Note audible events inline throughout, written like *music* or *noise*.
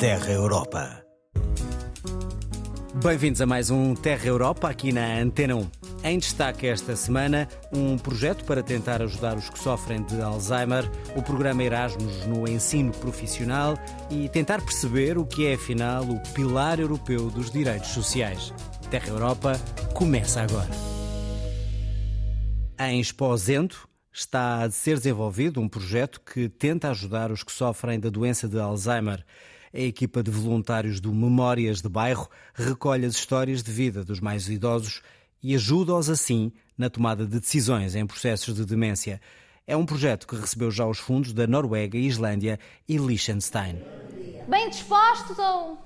Terra Europa. Bem-vindos a mais um Terra Europa aqui na Antena 1. Em destaque esta semana, um projeto para tentar ajudar os que sofrem de Alzheimer, o programa Erasmus no ensino profissional e tentar perceber o que é, afinal, o pilar europeu dos direitos sociais. Terra Europa começa agora. Em Esposento está a ser desenvolvido um projeto que tenta ajudar os que sofrem da doença de Alzheimer. A equipa de voluntários do Memórias de Bairro recolhe as histórias de vida dos mais idosos e ajuda-os assim na tomada de decisões em processos de demência. É um projeto que recebeu já os fundos da Noruega, Islândia e Liechtenstein. Bem dispostos ou.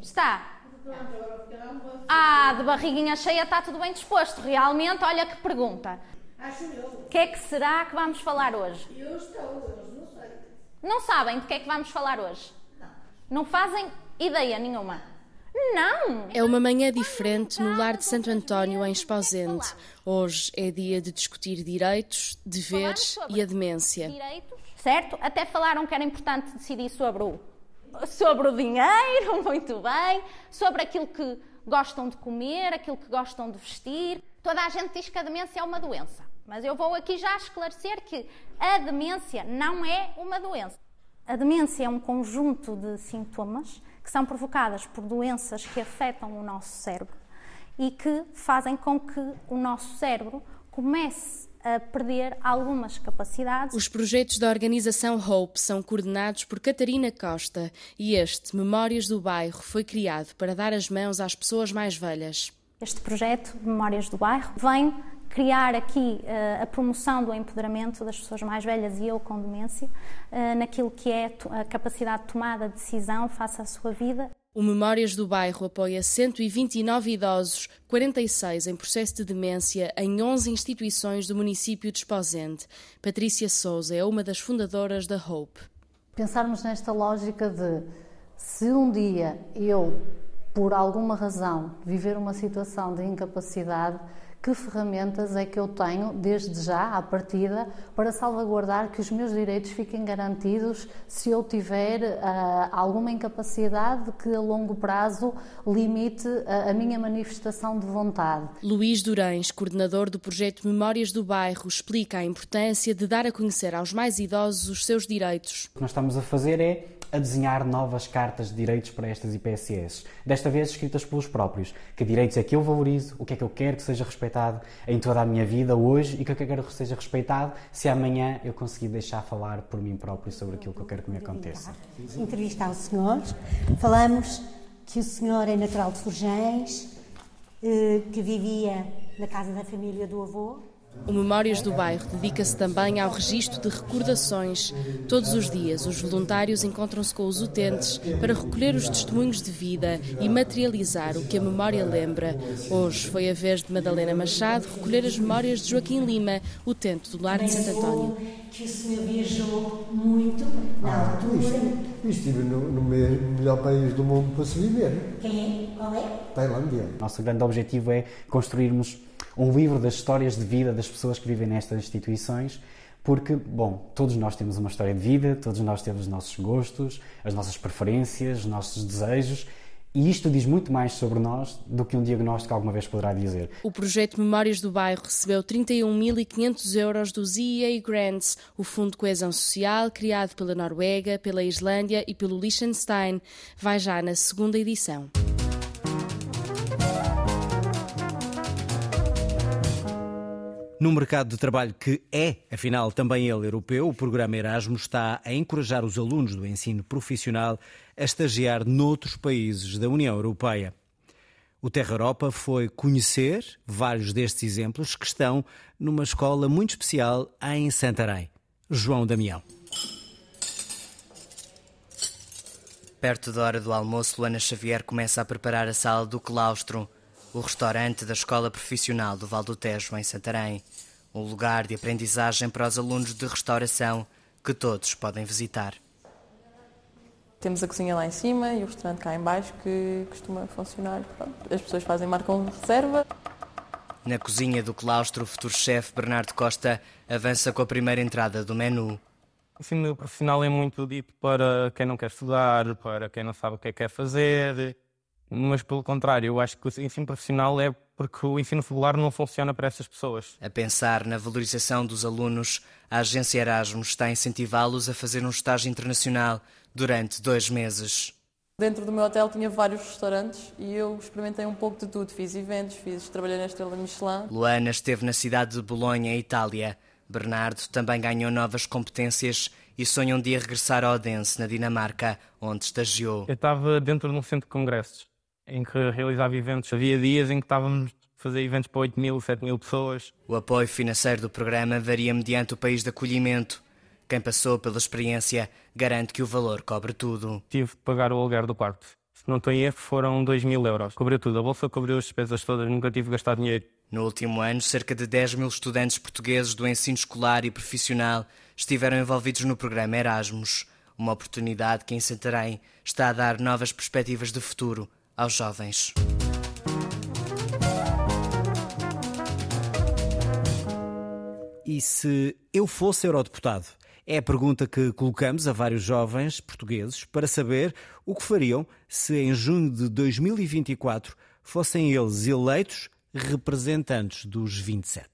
Está. Ah, de barriguinha cheia está tudo bem disposto. Realmente, olha que pergunta. O que é que será que vamos falar hoje? Eu estou, não sabem de que é que vamos falar hoje? Não fazem ideia nenhuma? Não! É uma manhã diferente no lar de Santo António, em Esposende. Hoje é dia de discutir direitos, deveres e a demência. Direitos, certo? Até falaram que era importante decidir sobre o, sobre o dinheiro, *laughs* muito bem, sobre aquilo que gostam de comer, aquilo que gostam de vestir. Toda a gente diz que a demência é uma doença, mas eu vou aqui já esclarecer que a demência não é uma doença. A demência é um conjunto de sintomas que são provocadas por doenças que afetam o nosso cérebro e que fazem com que o nosso cérebro comece a perder algumas capacidades. Os projetos da organização Hope são coordenados por Catarina Costa e este, Memórias do Bairro, foi criado para dar as mãos às pessoas mais velhas. Este projeto, Memórias do Bairro, vem criar aqui uh, a promoção do empoderamento das pessoas mais velhas e eu com demência, uh, naquilo que é a capacidade de tomada de decisão face à sua vida. O Memórias do Bairro apoia 129 idosos, 46 em processo de demência, em 11 instituições do município de Esposende. Patrícia Souza é uma das fundadoras da Hope. Pensarmos nesta lógica de se um dia eu, por alguma razão, viver uma situação de incapacidade, que ferramentas é que eu tenho, desde já, à partida, para salvaguardar que os meus direitos fiquem garantidos se eu tiver uh, alguma incapacidade que a longo prazo limite a, a minha manifestação de vontade. Luís Durães, coordenador do projeto Memórias do Bairro, explica a importância de dar a conhecer aos mais idosos os seus direitos. O que nós estamos a fazer é a desenhar novas cartas de direitos para estas IPSS, desta vez escritas pelos próprios. Que direitos é que eu valorizo, o que é que eu quero que seja respeitado em toda a minha vida hoje? E o que é que eu quero que seja respeitado se amanhã eu conseguir deixar falar por mim próprio sobre aquilo que eu quero que me aconteça. Entrevistar o senhor, falamos que o senhor é natural de Forjães, eh, que vivia na casa da família do avô, o Memórias do Bairro dedica-se também ao registro de recordações. Todos os dias, os voluntários encontram-se com os utentes para recolher os testemunhos de vida e materializar o que a memória lembra. Hoje foi a vez de Madalena Machado recolher as memórias de Joaquim Lima, utente do Lar de Santo António. Que o senhor viajou muito na ah, altura. Estive no, no melhor país do mundo para se viver. Quem é? Qual é? Tailândia. Nosso grande objetivo é construirmos um livro das histórias de vida das pessoas que vivem nestas instituições, porque, bom, todos nós temos uma história de vida, todos nós temos os nossos gostos, as nossas preferências, os nossos desejos. E isto diz muito mais sobre nós do que um diagnóstico alguma vez poderá dizer. O projeto Memórias do Bairro recebeu 31.500 euros dos EEA Grants, o Fundo de Coesão Social, criado pela Noruega, pela Islândia e pelo Liechtenstein. Vai já na segunda edição. Num mercado de trabalho que é, afinal, também ele europeu, o programa Erasmus está a encorajar os alunos do ensino profissional a estagiar noutros países da União Europeia. O Terra Europa foi conhecer vários destes exemplos que estão numa escola muito especial em Santarém. João Damião. Perto da hora do almoço, Luana Xavier começa a preparar a sala do claustro o restaurante da Escola Profissional do Val do Tejo, em Santarém, um lugar de aprendizagem para os alunos de restauração que todos podem visitar. Temos a cozinha lá em cima e o restaurante cá em baixo que costuma funcionar. Pronto, as pessoas fazem marcam reserva. Na cozinha do claustro, o futuro chefe Bernardo Costa avança com a primeira entrada do menu. O ensino profissional é muito dito para quem não quer estudar, para quem não sabe o que é que quer fazer, mas pelo contrário, eu acho que o ensino profissional é porque o ensino regular não funciona para essas pessoas. A pensar na valorização dos alunos, a agência Erasmus está a incentivá-los a fazer um estágio internacional durante dois meses. Dentro do meu hotel tinha vários restaurantes e eu experimentei um pouco de tudo. Fiz eventos, fiz, trabalhei na Estrela Michelin. Luana esteve na cidade de Bolonha, Itália. Bernardo também ganhou novas competências e sonha um dia regressar a Odense, na Dinamarca, onde estagiou. Eu estava dentro de um centro de congressos, em que realizava eventos. Havia dias em que estávamos a fazer eventos para 8 mil, 7 mil pessoas. O apoio financeiro do programa varia mediante o país de acolhimento. Quem passou pela experiência garante que o valor cobre tudo. Tive de pagar o aluguer do quarto. Se não estou em erro, foram 2 mil euros. Cobriu tudo. A bolsa cobriu as despesas todas. Nunca tive de gastar dinheiro. No último ano, cerca de 10 mil estudantes portugueses do ensino escolar e profissional estiveram envolvidos no programa Erasmus. Uma oportunidade que em Santarém está a dar novas perspectivas de futuro aos jovens. E se eu fosse eurodeputado? É a pergunta que colocamos a vários jovens portugueses para saber o que fariam se em junho de 2024 fossem eles eleitos representantes dos 27.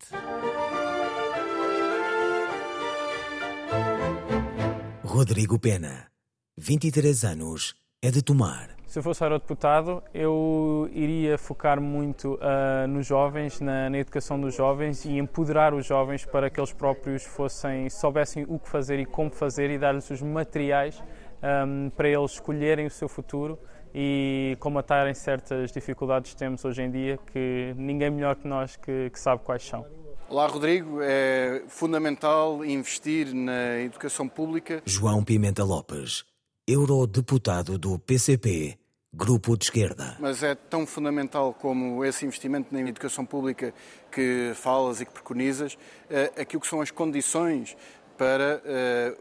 Rodrigo Pena, 23 anos, é de Tomar. Se eu fosse eurodeputado, eu iria focar muito uh, nos jovens, na, na, educação dos jovens e empoderar os jovens para que eles próprios fossem, soubessem o que fazer e como fazer e dar-lhes os materiais um, para eles escolherem o seu futuro e combatarem certas dificuldades que temos hoje em dia, que ninguém melhor que nós que, que sabe quais são. Olá, Rodrigo. É fundamental investir na educação pública. João Pimenta Lopes, eurodeputado do PCP grupo de esquerda. Mas é tão fundamental como esse investimento na educação pública que falas e que preconizas, eh, aquilo que são as condições para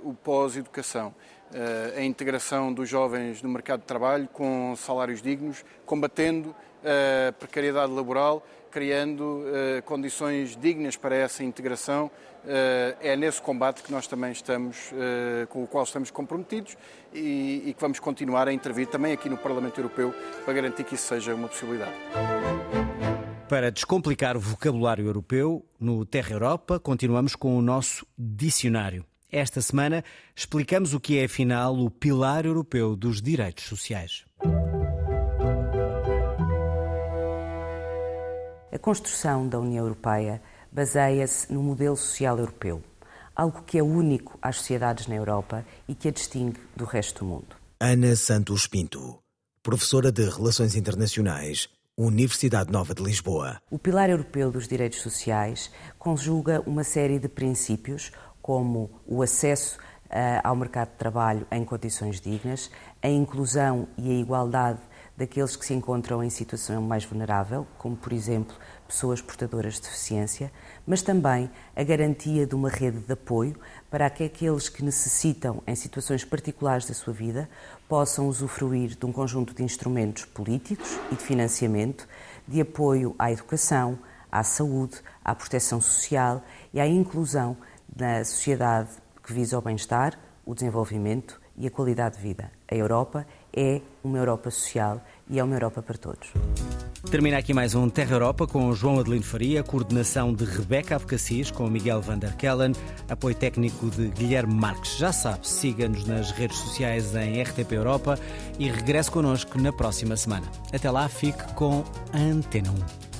uh, o pós-educação. Uh, a integração dos jovens no mercado de trabalho com salários dignos, combatendo a precariedade laboral, criando uh, condições dignas para essa integração. Uh, é nesse combate que nós também estamos, uh, com o qual estamos comprometidos e, e que vamos continuar a intervir também aqui no Parlamento Europeu para garantir que isso seja uma possibilidade. Para descomplicar o vocabulário europeu, no Terra Europa continuamos com o nosso dicionário. Esta semana explicamos o que é, afinal, o Pilar Europeu dos Direitos Sociais. A construção da União Europeia baseia-se no modelo social europeu, algo que é único às sociedades na Europa e que a distingue do resto do mundo. Ana Santos Pinto, professora de Relações Internacionais, Universidade Nova de Lisboa. O Pilar Europeu dos Direitos Sociais conjuga uma série de princípios, como o acesso uh, ao mercado de trabalho em condições dignas, a inclusão e a igualdade daqueles que se encontram em situação mais vulnerável, como por exemplo pessoas portadoras de deficiência, mas também a garantia de uma rede de apoio para que aqueles que necessitam, em situações particulares da sua vida, possam usufruir de um conjunto de instrumentos políticos e de financiamento de apoio à educação, à saúde, à proteção social e à inclusão na sociedade que visa o bem-estar, o desenvolvimento e a qualidade de vida. A Europa é uma Europa social e é uma Europa para todos. Termina aqui mais um Terra Europa com João Adelino Faria, coordenação de Rebeca Abcacis com Miguel van der Kellen, apoio técnico de Guilherme Marques. Já sabe, siga-nos nas redes sociais em RTP Europa e regresse connosco na próxima semana. Até lá, fique com a Antena 1.